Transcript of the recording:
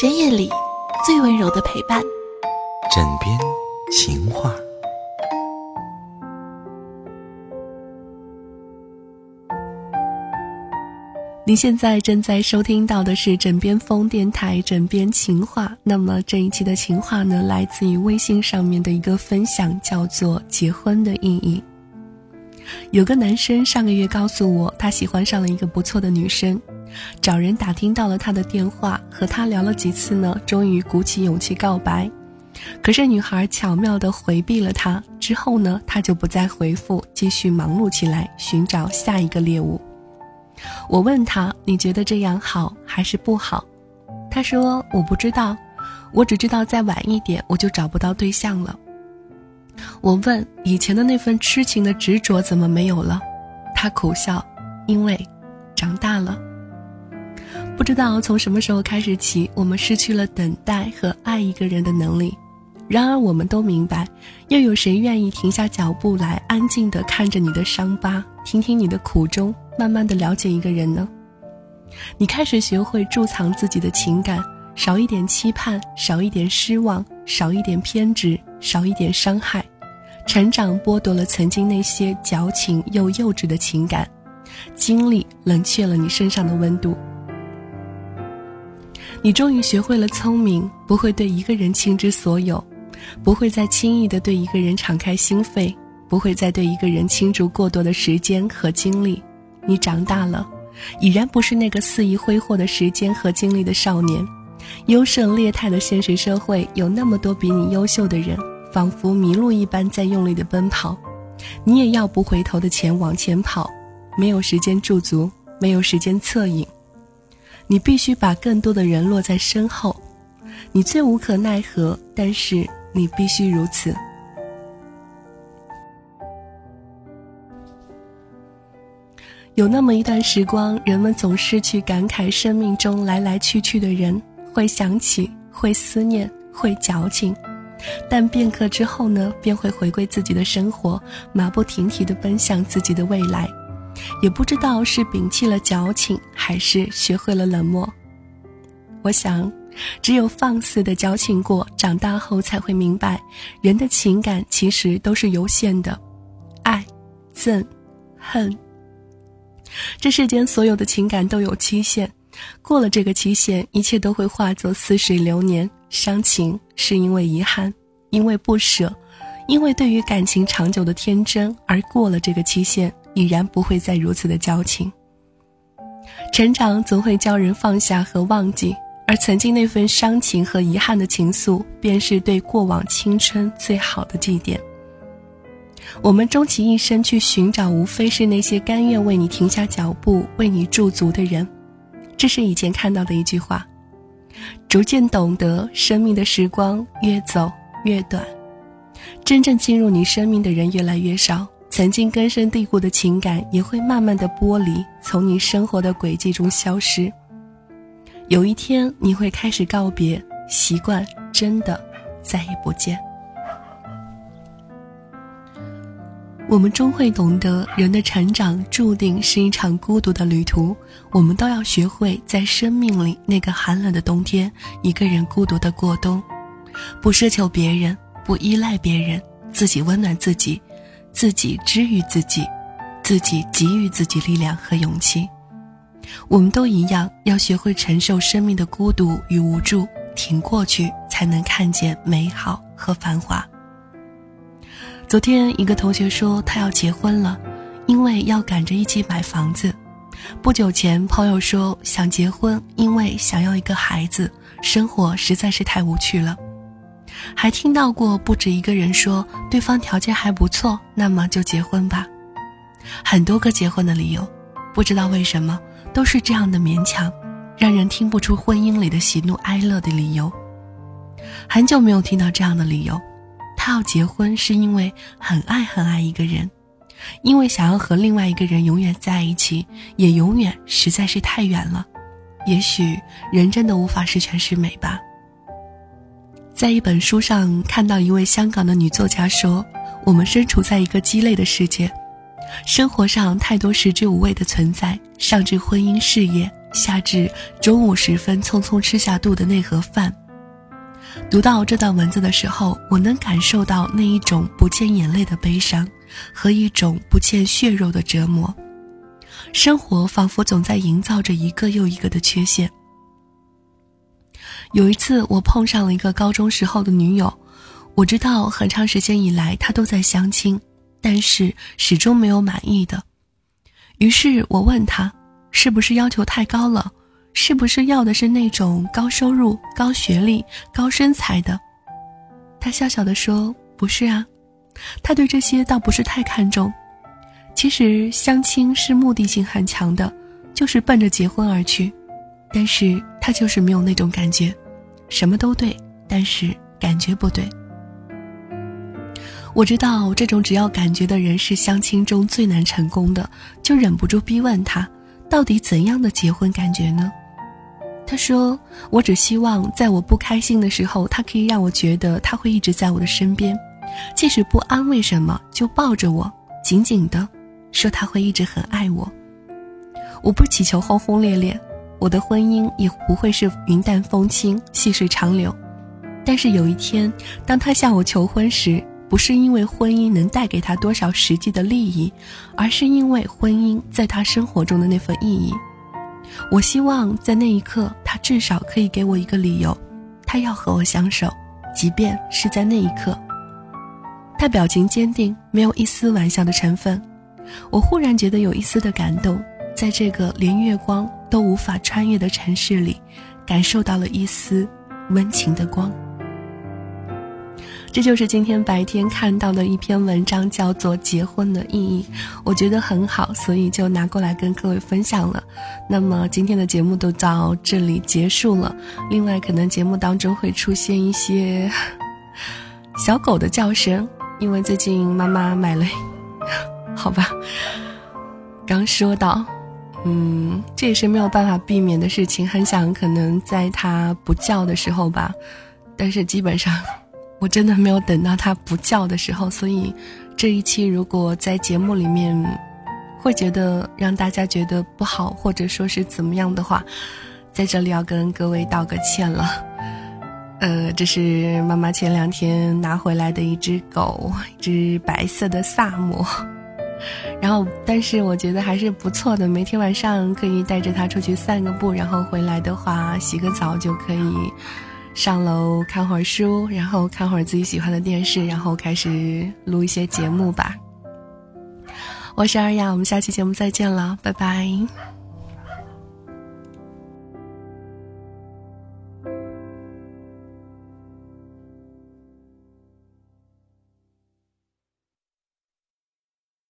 深夜里最温柔的陪伴，枕边情话。你现在正在收听到的是枕边风电台枕边情话。那么这一期的情话呢，来自于微信上面的一个分享，叫做“结婚的意义”。有个男生上个月告诉我，他喜欢上了一个不错的女生，找人打听到了她的电话，和她聊了几次呢，终于鼓起勇气告白。可是女孩巧妙地回避了他，之后呢，他就不再回复，继续忙碌起来，寻找下一个猎物。我问他：“你觉得这样好还是不好？”他说：“我不知道，我只知道再晚一点我就找不到对象了。”我问：“以前的那份痴情的执着怎么没有了？”他苦笑：“因为长大了。”不知道从什么时候开始起，我们失去了等待和爱一个人的能力。然而，我们都明白，又有谁愿意停下脚步来，安静地看着你的伤疤，听听你的苦衷？慢慢的了解一个人呢，你开始学会贮藏自己的情感，少一点期盼，少一点失望，少一点偏执，少一点伤害。成长剥夺了曾经那些矫情又幼稚的情感，经历冷却了你身上的温度。你终于学会了聪明，不会对一个人倾之所有，不会再轻易的对一个人敞开心扉，不会再对一个人倾注过多的时间和精力。你长大了，已然不是那个肆意挥霍的时间和精力的少年。优胜劣汰的现实社会，有那么多比你优秀的人，仿佛迷路一般在用力的奔跑。你也要不回头的前往前跑，没有时间驻足，没有时间侧影。你必须把更多的人落在身后。你最无可奈何，但是你必须如此。有那么一段时光，人们总是去感慨生命中来来去去的人，会想起，会思念，会矫情，但片刻之后呢，便会回归自己的生活，马不停蹄地奔向自己的未来。也不知道是摒弃了矫情，还是学会了冷漠。我想，只有放肆的矫情过，长大后才会明白，人的情感其实都是有限的，爱、憎、恨。这世间所有的情感都有期限，过了这个期限，一切都会化作似水流年。伤情是因为遗憾，因为不舍，因为对于感情长久的天真，而过了这个期限，已然不会再如此的交情。成长总会教人放下和忘记，而曾经那份伤情和遗憾的情愫，便是对过往青春最好的祭奠。我们终其一生去寻找，无非是那些甘愿为你停下脚步、为你驻足的人。这是以前看到的一句话。逐渐懂得，生命的时光越走越短，真正进入你生命的人越来越少，曾经根深蒂固的情感也会慢慢的剥离，从你生活的轨迹中消失。有一天，你会开始告别习惯，真的再也不见。我们终会懂得，人的成长注定是一场孤独的旅途。我们都要学会在生命里那个寒冷的冬天，一个人孤独的过冬，不奢求别人，不依赖别人，自己温暖自己，自己治愈自己，自己给予自己力量和勇气。我们都一样，要学会承受生命的孤独与无助，挺过去，才能看见美好和繁华。昨天，一个同学说他要结婚了，因为要赶着一起买房子。不久前，朋友说想结婚，因为想要一个孩子，生活实在是太无趣了。还听到过不止一个人说对方条件还不错，那么就结婚吧。很多个结婚的理由，不知道为什么都是这样的勉强，让人听不出婚姻里的喜怒哀乐的理由。很久没有听到这样的理由。要结婚是因为很爱很爱一个人，因为想要和另外一个人永远在一起，也永远实在是太远了。也许人真的无法十全十美吧。在一本书上看到一位香港的女作家说：“我们身处在一个鸡肋的世界，生活上太多食之无味的存在，上至婚姻事业，下至中午时分匆匆吃下肚的那盒饭。读到这段文字的时候，我能感受到那一种不见眼泪的悲伤，和一种不见血肉的折磨。生活仿佛总在营造着一个又一个的缺陷。有一次，我碰上了一个高中时候的女友，我知道很长时间以来她都在相亲，但是始终没有满意的。于是我问她，是不是要求太高了？是不是要的是那种高收入、高学历、高身材的？他笑笑地说：“不是啊，他对这些倒不是太看重。其实相亲是目的性很强的，就是奔着结婚而去。但是他就是没有那种感觉，什么都对，但是感觉不对。我知道这种只要感觉的人是相亲中最难成功的，就忍不住逼问他，到底怎样的结婚感觉呢？”他说：“我只希望在我不开心的时候，他可以让我觉得他会一直在我的身边，即使不安慰什么，就抱着我紧紧的，说他会一直很爱我。我不祈求轰轰烈烈，我的婚姻也不会是云淡风轻、细水长流。但是有一天，当他向我求婚时，不是因为婚姻能带给他多少实际的利益，而是因为婚姻在他生活中的那份意义。”我希望在那一刻，他至少可以给我一个理由，他要和我相守，即便是在那一刻。他表情坚定，没有一丝玩笑的成分。我忽然觉得有一丝的感动，在这个连月光都无法穿越的城市里，感受到了一丝温情的光。这就是今天白天看到的一篇文章，叫做《结婚的意义》，我觉得很好，所以就拿过来跟各位分享了。那么今天的节目都到这里结束了。另外，可能节目当中会出现一些小狗的叫声，因为最近妈妈买了，好吧。刚说到，嗯，这也是没有办法避免的事情。很想可能在它不叫的时候吧，但是基本上。我真的没有等到它不叫的时候，所以这一期如果在节目里面会觉得让大家觉得不好，或者说是怎么样的话，在这里要跟各位道个歉了。呃，这是妈妈前两天拿回来的一只狗，一只白色的萨摩。然后，但是我觉得还是不错的，每天晚上可以带着它出去散个步，然后回来的话洗个澡就可以。上楼看会儿书，然后看会儿自己喜欢的电视，然后开始录一些节目吧。我是二丫，我们下期节目再见了，拜拜。